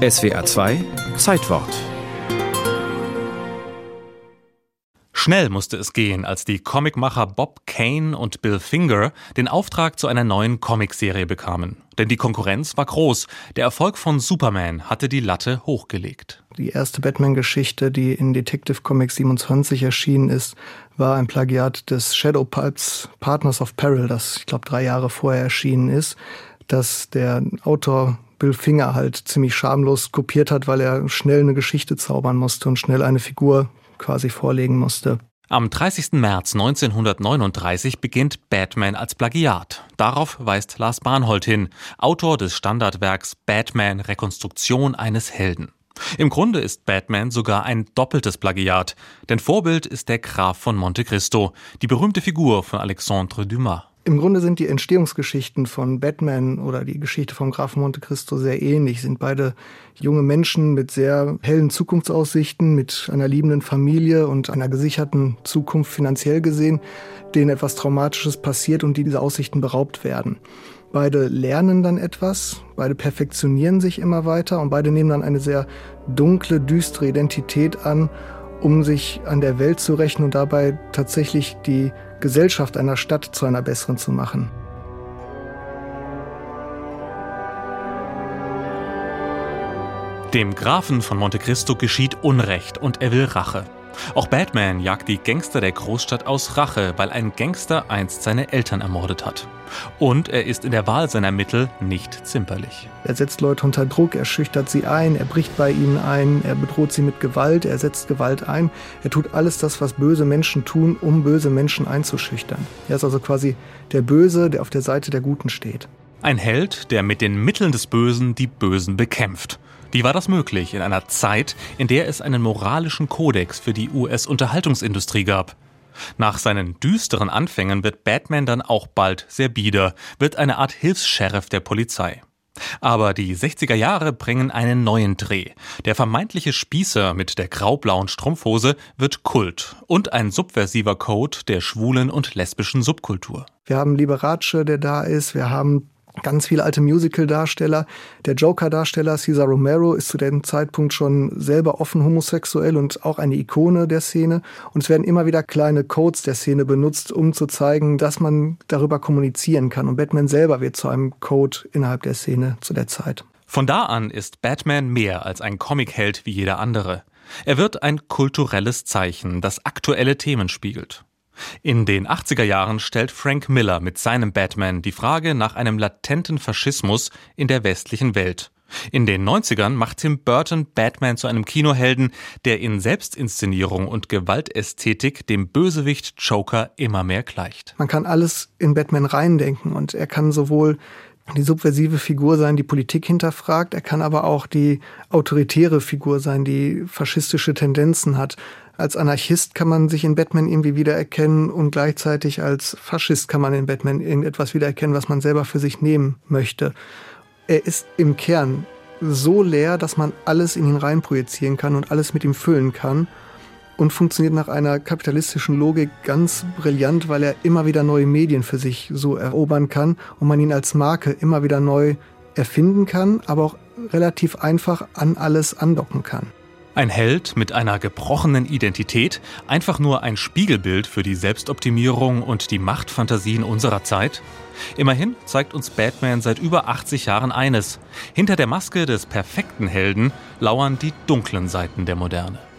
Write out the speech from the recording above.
SWA 2 Zeitwort Schnell musste es gehen, als die Comicmacher Bob Kane und Bill Finger den Auftrag zu einer neuen Comicserie bekamen. Denn die Konkurrenz war groß. Der Erfolg von Superman hatte die Latte hochgelegt. Die erste Batman-Geschichte, die in Detective Comics 27 erschienen ist, war ein Plagiat des Shadow Pulps Partners of Peril, das ich glaube drei Jahre vorher erschienen ist, dass der Autor Bill Finger halt ziemlich schamlos kopiert hat, weil er schnell eine Geschichte zaubern musste und schnell eine Figur quasi vorlegen musste. Am 30. März 1939 beginnt Batman als Plagiat. Darauf weist Lars Barnhold hin, Autor des Standardwerks Batman Rekonstruktion eines Helden. Im Grunde ist Batman sogar ein doppeltes Plagiat, denn Vorbild ist der Graf von Monte Cristo, die berühmte Figur von Alexandre Dumas. Im Grunde sind die Entstehungsgeschichten von Batman oder die Geschichte vom Grafen Monte Cristo sehr ähnlich. Sind beide junge Menschen mit sehr hellen Zukunftsaussichten, mit einer liebenden Familie und einer gesicherten Zukunft finanziell gesehen, denen etwas Traumatisches passiert und die diese Aussichten beraubt werden. Beide lernen dann etwas, beide perfektionieren sich immer weiter und beide nehmen dann eine sehr dunkle, düstere Identität an, um sich an der Welt zu rächen und dabei tatsächlich die Gesellschaft einer Stadt zu einer besseren zu machen. Dem Grafen von Monte Cristo geschieht Unrecht und er will Rache. Auch Batman jagt die Gangster der Großstadt aus Rache, weil ein Gangster einst seine Eltern ermordet hat. Und er ist in der Wahl seiner Mittel nicht zimperlich. Er setzt Leute unter Druck, er schüchtert sie ein, er bricht bei ihnen ein, er bedroht sie mit Gewalt, er setzt Gewalt ein. Er tut alles das, was böse Menschen tun, um böse Menschen einzuschüchtern. Er ist also quasi der Böse, der auf der Seite der Guten steht. Ein Held, der mit den Mitteln des Bösen die Bösen bekämpft. Wie war das möglich in einer Zeit, in der es einen moralischen Kodex für die US-Unterhaltungsindustrie gab? Nach seinen düsteren Anfängen wird Batman dann auch bald sehr bieder, wird eine Art Hilfs-Sheriff der Polizei. Aber die 60er Jahre bringen einen neuen Dreh. Der vermeintliche Spießer mit der graublauen Strumpfhose wird Kult und ein subversiver Code der schwulen und lesbischen Subkultur. Wir haben Liberace, der da ist, wir haben ganz viele alte Musical-Darsteller. Der Joker-Darsteller Cesar Romero ist zu dem Zeitpunkt schon selber offen homosexuell und auch eine Ikone der Szene. Und es werden immer wieder kleine Codes der Szene benutzt, um zu zeigen, dass man darüber kommunizieren kann. Und Batman selber wird zu einem Code innerhalb der Szene zu der Zeit. Von da an ist Batman mehr als ein Comicheld wie jeder andere. Er wird ein kulturelles Zeichen, das aktuelle Themen spiegelt. In den 80er Jahren stellt Frank Miller mit seinem Batman die Frage nach einem latenten Faschismus in der westlichen Welt. In den 90ern macht Tim Burton Batman zu einem Kinohelden, der in Selbstinszenierung und Gewaltästhetik dem Bösewicht Joker immer mehr gleicht. Man kann alles in Batman reindenken und er kann sowohl die subversive Figur sein, die Politik hinterfragt. Er kann aber auch die autoritäre Figur sein, die faschistische Tendenzen hat. Als Anarchist kann man sich in Batman irgendwie wiedererkennen und gleichzeitig als Faschist kann man in Batman irgendetwas wiedererkennen, was man selber für sich nehmen möchte. Er ist im Kern so leer, dass man alles in ihn reinprojizieren kann und alles mit ihm füllen kann und funktioniert nach einer kapitalistischen Logik ganz brillant, weil er immer wieder neue Medien für sich so erobern kann und man ihn als Marke immer wieder neu erfinden kann, aber auch relativ einfach an alles andocken kann. Ein Held mit einer gebrochenen Identität, einfach nur ein Spiegelbild für die Selbstoptimierung und die Machtfantasien unserer Zeit? Immerhin zeigt uns Batman seit über 80 Jahren eines. Hinter der Maske des perfekten Helden lauern die dunklen Seiten der Moderne.